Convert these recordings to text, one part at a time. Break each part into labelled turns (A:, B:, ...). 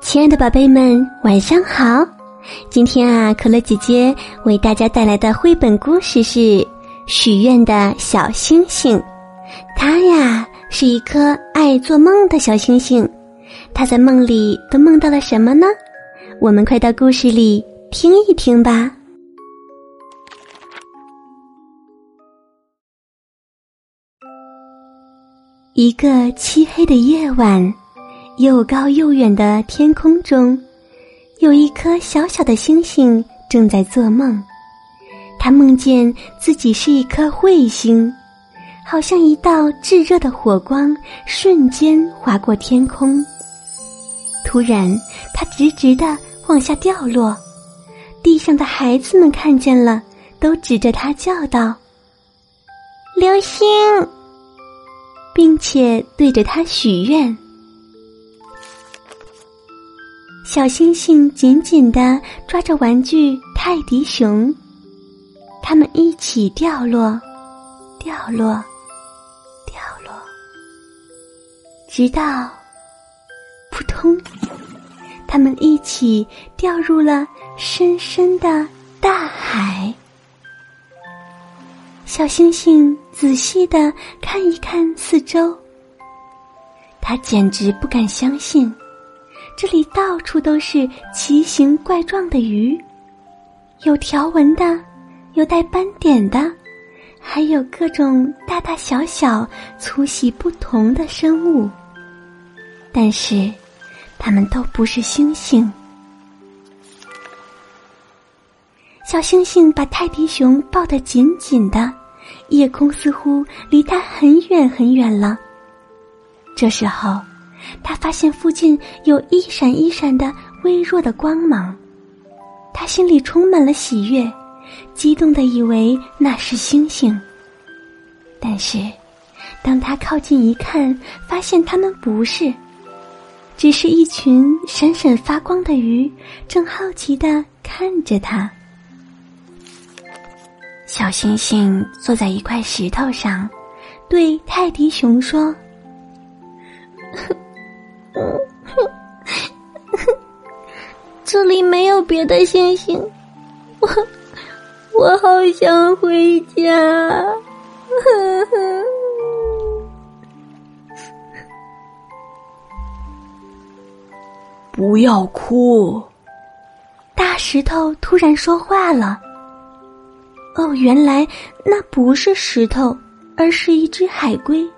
A: 亲爱的宝贝们，晚上好！今天啊，可乐姐姐为大家带来的绘本故事是《许愿的小星星》。它呀，是一颗爱做梦的小星星。它在梦里都梦到了什么呢？我们快到故事里听一听吧。一个漆黑的夜晚。又高又远的天空中，有一颗小小的星星正在做梦。他梦见自己是一颗彗星，好像一道炙热的火光瞬间划过天空。突然，它直直的往下掉落，地上的孩子们看见了，都指着它叫道：“流星！”并且对着它许愿。小星星紧紧地抓着玩具泰迪熊，它们一起掉落，掉落，掉落，直到扑通，它们一起掉入了深深的大海。小星星仔细的看一看四周，他简直不敢相信。这里到处都是奇形怪状的鱼，有条纹的，有带斑点的，还有各种大大小小、粗细不同的生物。但是，它们都不是星星。小星星把泰迪熊抱得紧紧的，夜空似乎离它很远很远了。这时候。他发现附近有一闪一闪的微弱的光芒，他心里充满了喜悦，激动的以为那是星星。但是，当他靠近一看，发现它们不是，只是一群闪闪发光的鱼，正好奇的看着他。小星星坐在一块石头上，对泰迪熊说。这里没有别的星星，我我好想回家。
B: 不要哭！
A: 大石头突然说话了。哦，原来那不是石头，而是一只海龟。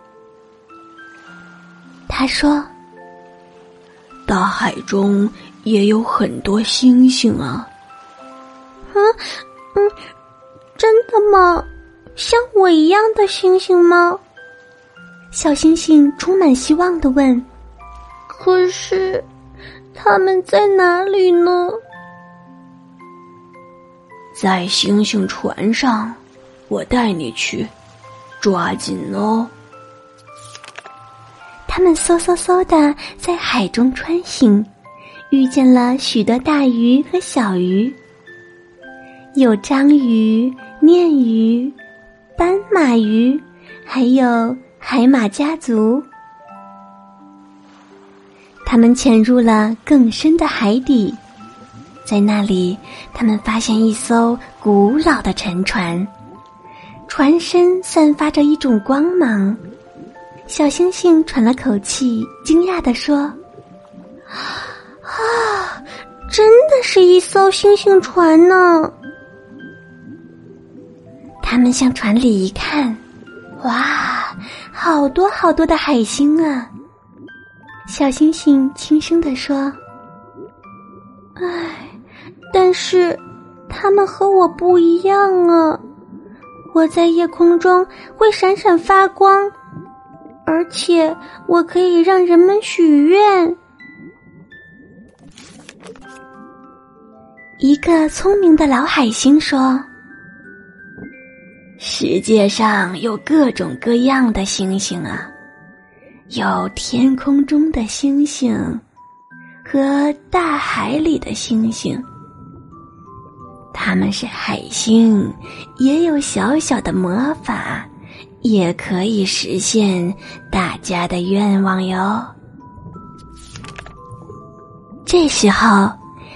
A: 他说：“
B: 大海中。”也有很多星星啊！
A: 嗯嗯，真的吗？像我一样的星星吗？小星星充满希望的问：“可是，他们在哪里呢？”
B: 在星星船上，我带你去，抓紧哦！
A: 他们嗖嗖嗖的在海中穿行。遇见了许多大鱼和小鱼，有章鱼、鲶鱼、斑马鱼，还有海马家族。他们潜入了更深的海底，在那里，他们发现一艘古老的沉船，船身散发着一种光芒。小星星喘了口气，惊讶地说。啊，真的是一艘星星船呢！他们向船里一看，哇，好多好多的海星啊！小星星轻声地说：“唉，但是他们和我不一样啊！我在夜空中会闪闪发光，而且我可以让人们许愿。”一个聪明的老海星说：“
B: 世界上有各种各样的星星啊，有天空中的星星和大海里的星星。他们是海星，也有小小的魔法，也可以实现大家的愿望哟。”
A: 这时候，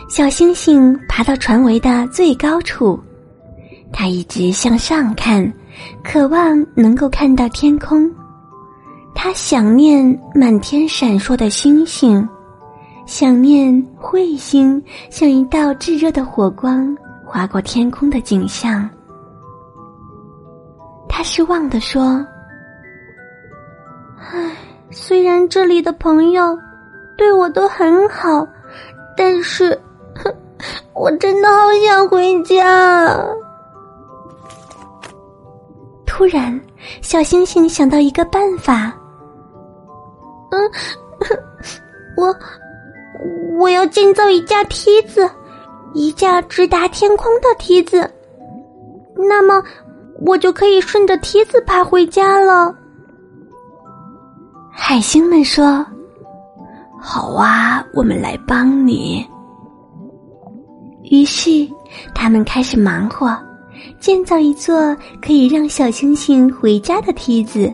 A: 小星星爬到船桅的最高处，它一直向上看，渴望能够看到天空。它想念满天闪烁的星星，想念彗星像一道炙热的火光划过天空的景象。他失望地说：“
B: 唉，虽然这里的朋友对我都很好，但是，哼，我真的好想回家。”
A: 突然，小星星想到一个办法。
B: 嗯，我我要建造一架梯子，一架直达天空的梯子，那么我就可以顺着梯子爬回家了。
A: 海星们说：“好啊，我们来帮你。”于是他们开始忙活，建造一座可以让小星星回家的梯子。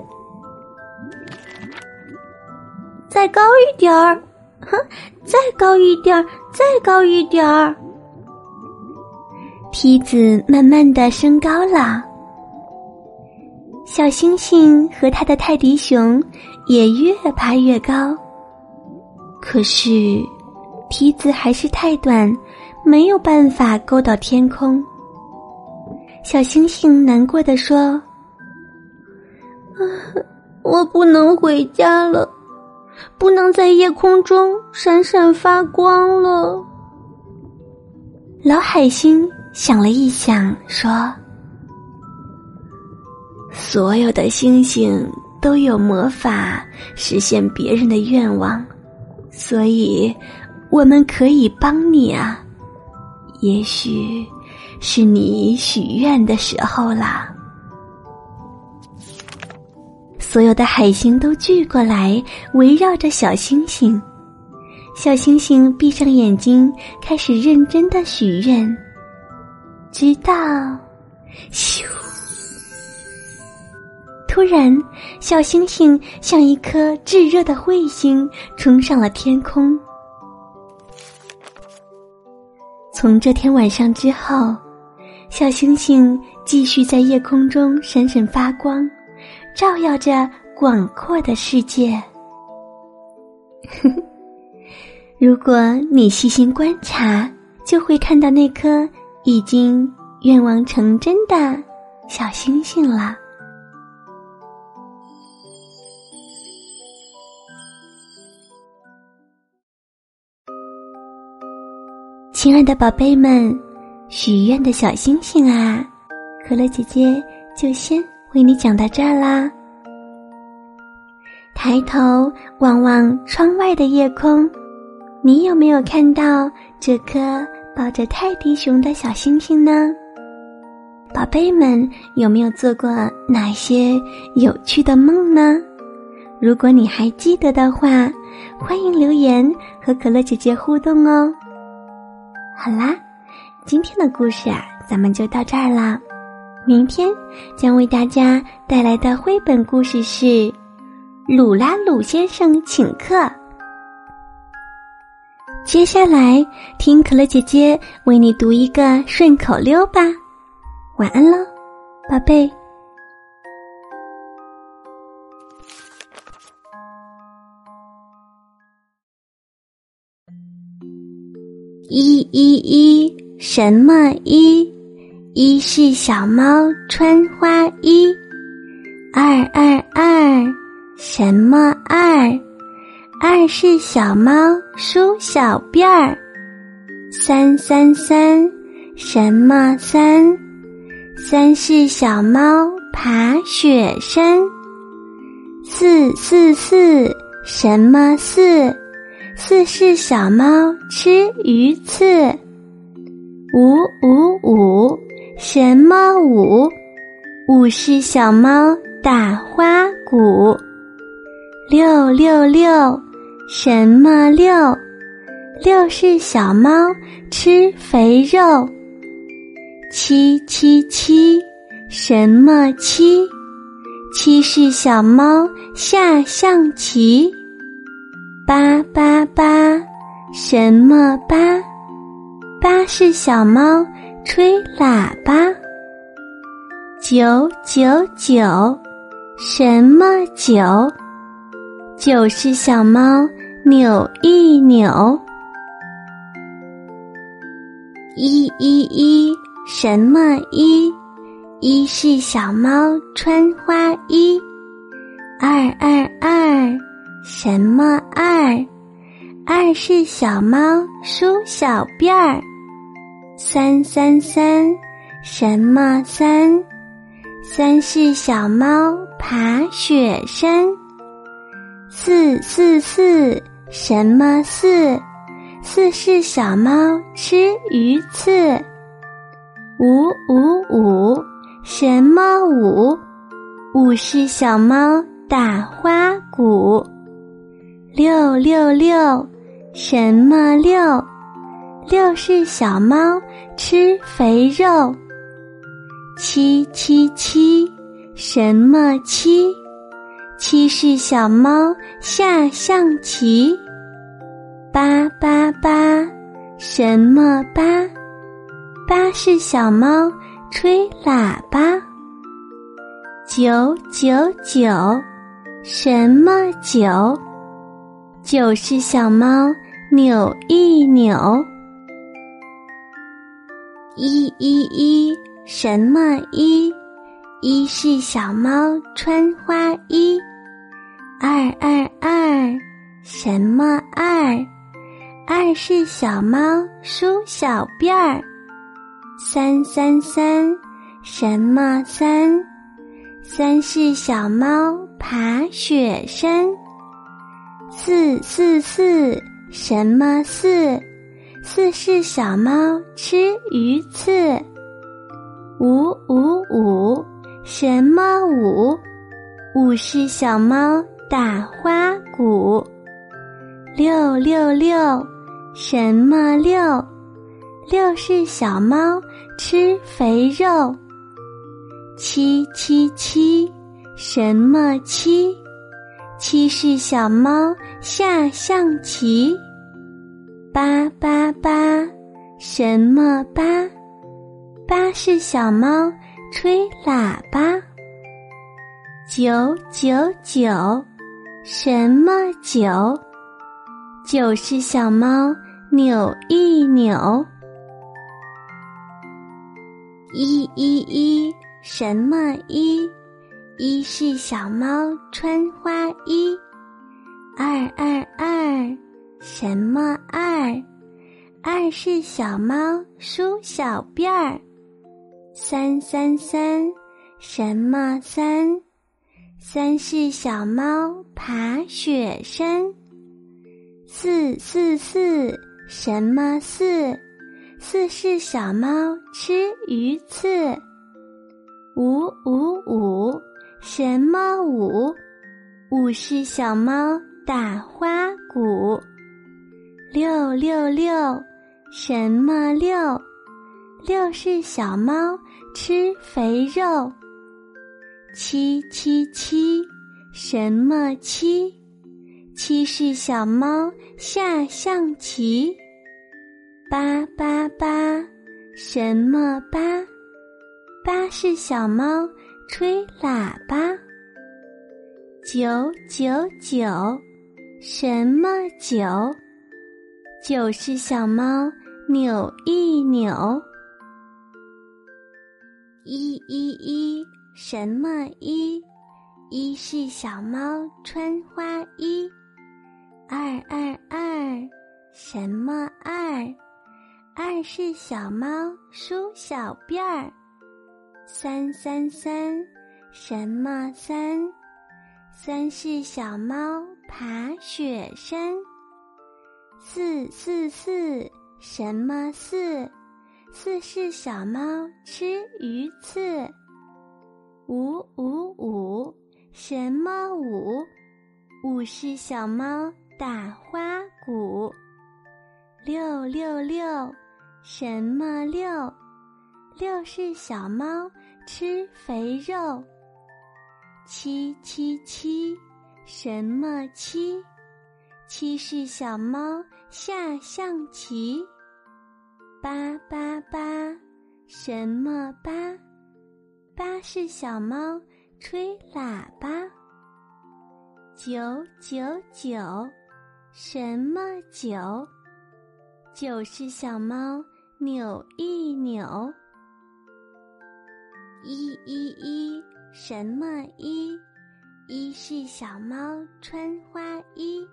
B: 再高一点儿，哼！再高一点儿，再高一点儿。
A: 梯子慢慢的升高了，小星星和他的泰迪熊也越爬越高。可是，梯子还是太短，没有办法够到天空。小星星难过的说：“，
B: 我不能回家了。”不能在夜空中闪闪发光了。
A: 老海星想了一想，说：“
C: 所有的星星都有魔法实现别人的愿望，所以我们可以帮你啊。也许是你许愿的时候啦。”
A: 所有的海星都聚过来，围绕着小星星。小星星闭上眼睛，开始认真的许愿。直到，咻！突然，小星星像一颗炙热的彗星，冲上了天空。从这天晚上之后，小星星继续在夜空中闪闪发光。照耀着广阔的世界。如果你细心观察，就会看到那颗已经愿望成真的小星星了。亲爱的宝贝们，许愿的小星星啊，可乐姐姐就先。为你讲到这儿啦。抬头望望窗外的夜空，你有没有看到这颗抱着泰迪熊的小星星呢？宝贝们有没有做过哪些有趣的梦呢？如果你还记得的话，欢迎留言和可乐姐姐互动哦。好啦，今天的故事啊，咱们就到这儿啦。明天将为大家带来的绘本故事是《鲁拉鲁先生请客》。接下来听可乐姐姐为你读一个顺口溜吧。晚安喽，宝贝。一一一，什么一？一是小猫穿花衣，二二二，什么二？二是小猫梳小辫儿，三三三，什么三？三是小猫爬雪山，四四四，什么四？四是小猫吃鱼刺，五五五。什么五？五是小猫打花鼓。六六六，什么六？六是小猫吃肥肉。七七七，什么七？七是小猫下象棋。八八八，什么八？八是小猫吹喇叭。九九九，什么九？九是小猫扭一扭。一一一，什么一？一是小猫穿花衣。二二二，什么二？二是小猫梳小辫儿。三三三，什么三？三是小猫爬雪山。四四四，什么四？四是小猫吃鱼刺。五五五，什么五？五是小猫打花鼓。六六六，什么六？六是小猫吃肥肉。七七七，什么七？七是小猫下象棋。八八八，什么八？八是小猫吹喇叭。九九九，什么九？九是小猫扭一扭。一一一，什么一？一是小猫穿花衣。二二二，什么二？二是小猫梳小辫儿。三三三，什么三？三是小猫爬雪山。四四四，什么四？四是小猫吃鱼刺。五五五，什么五？五是小猫打花鼓。六六六，什么六？六是小猫吃肥肉。七七七，什么七？七是小猫下象棋。八八八，什么八？八是小猫吹喇叭。九九九，什么九？九是小猫扭一扭。一一一，什么一？一是小猫穿花衣。二二二。什么二？二是小猫梳小辫儿。三三三，什么三？三是小猫爬雪山。四四四，什么四？四是小猫吃鱼刺。五五五，什么五？五是小猫打花鼓。六六六，什么六？六是小猫吃肥肉。七七七，什么七？七是小猫下象棋。八八八，什么八？八是小猫吹喇叭。九九九，什么九？九是小猫扭一扭，一一一，什么一？一是小猫穿花衣。二二二，什么二？二是小猫梳小辫儿。三三三，什么三？三是小猫爬雪山。四四四，什么四？四是小猫吃鱼刺。五五五，什么五？五是小猫打花鼓。六六六，什么六？六是小猫吃肥肉。七七七，什么七？七是小猫下象棋。八八八，什么八？八是小猫吹喇叭。九九九，什么九？九是小猫扭一扭。一一一，什么一？一是小猫穿花衣。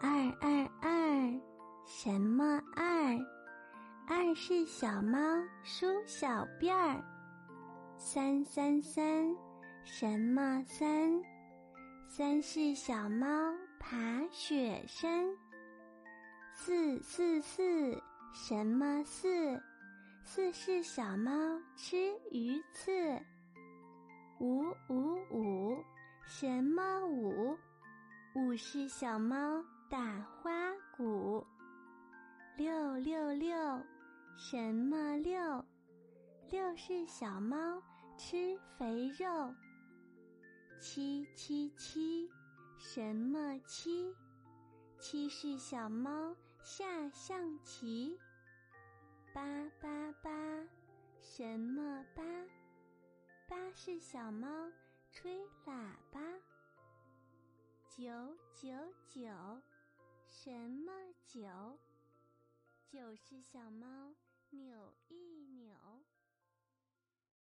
A: 二二二，什么二？二是小猫梳小辫儿。三三三，什么三？三是小猫爬雪山。四四四，什么四？四是小猫吃鱼刺。五五五。什么五？五是小猫打花鼓。六六六，什么六？六是小猫吃肥肉。七七七，什么七？七是小猫下象棋。八八八，什么八？八是小猫。吹喇叭，九九九，什么九？九是小猫扭一扭。